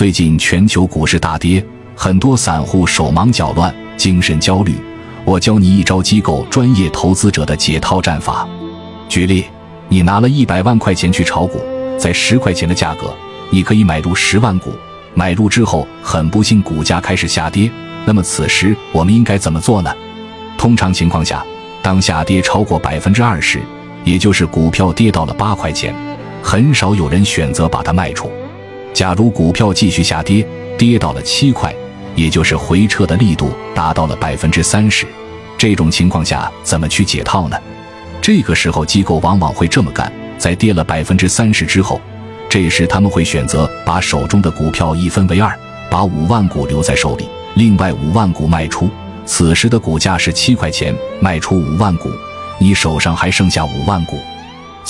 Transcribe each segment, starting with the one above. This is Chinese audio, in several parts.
最近全球股市大跌，很多散户手忙脚乱、精神焦虑。我教你一招机构专业投资者的解套战法。举例，你拿了一百万块钱去炒股，在十块钱的价格，你可以买入十万股。买入之后，很不幸股价开始下跌，那么此时我们应该怎么做呢？通常情况下，当下跌超过百分之二十，也就是股票跌到了八块钱，很少有人选择把它卖出。假如股票继续下跌，跌到了七块，也就是回撤的力度达到了百分之三十，这种情况下怎么去解套呢？这个时候机构往往会这么干：在跌了百分之三十之后，这时他们会选择把手中的股票一分为二，把五万股留在手里，另外五万股卖出。此时的股价是七块钱，卖出五万股，你手上还剩下五万股。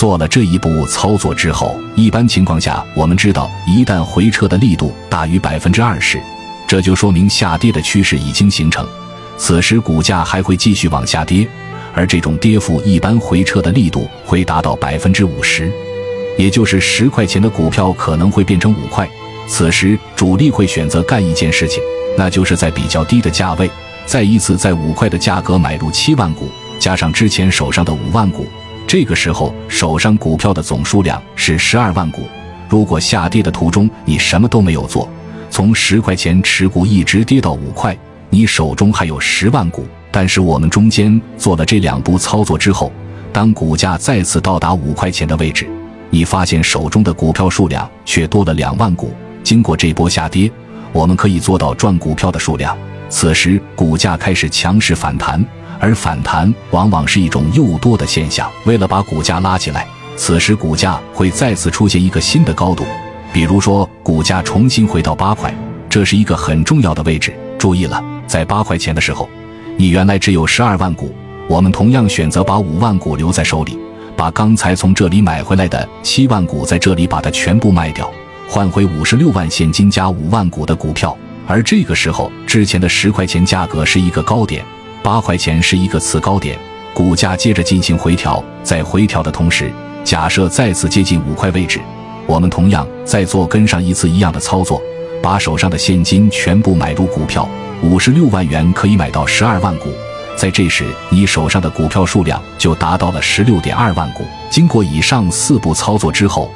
做了这一步操作之后，一般情况下，我们知道，一旦回撤的力度大于百分之二十，这就说明下跌的趋势已经形成。此时股价还会继续往下跌，而这种跌幅一般回撤的力度会达到百分之五十，也就是十块钱的股票可能会变成五块。此时主力会选择干一件事情，那就是在比较低的价位，再一次在五块的价格买入七万股，加上之前手上的五万股。这个时候，手上股票的总数量是十二万股。如果下跌的途中你什么都没有做，从十块钱持股一直跌到五块，你手中还有十万股。但是我们中间做了这两步操作之后，当股价再次到达五块钱的位置，你发现手中的股票数量却多了两万股。经过这波下跌，我们可以做到赚股票的数量。此时股价开始强势反弹。而反弹往往是一种诱多的现象。为了把股价拉起来，此时股价会再次出现一个新的高度，比如说股价重新回到八块，这是一个很重要的位置。注意了，在八块钱的时候，你原来只有十二万股，我们同样选择把五万股留在手里，把刚才从这里买回来的七万股在这里把它全部卖掉，换回五十六万现金加五万股的股票。而这个时候之前的十块钱价格是一个高点。八块钱是一个次高点，股价接着进行回调，在回调的同时，假设再次接近五块位置，我们同样再做跟上一次一样的操作，把手上的现金全部买入股票，五十六万元可以买到十二万股，在这时你手上的股票数量就达到了十六点二万股。经过以上四步操作之后，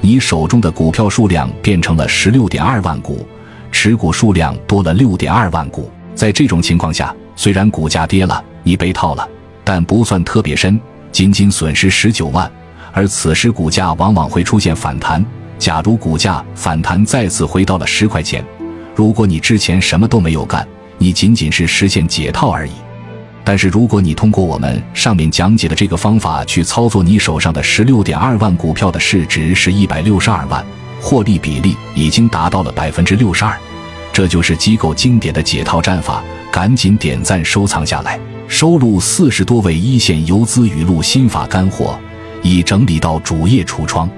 你手中的股票数量变成了十六点二万股，持股数量多了六点二万股。在这种情况下，虽然股价跌了，你被套了，但不算特别深，仅仅损失十九万。而此时股价往往会出现反弹。假如股价反弹再次回到了十块钱，如果你之前什么都没有干，你仅仅是实现解套而已。但是如果你通过我们上面讲解的这个方法去操作，你手上的十六点二万股票的市值是一百六十二万，获利比例已经达到了百分之六十二。这就是机构经典的解套战法，赶紧点赞收藏下来，收录四十多位一线游资语录心法干货，已整理到主页橱窗。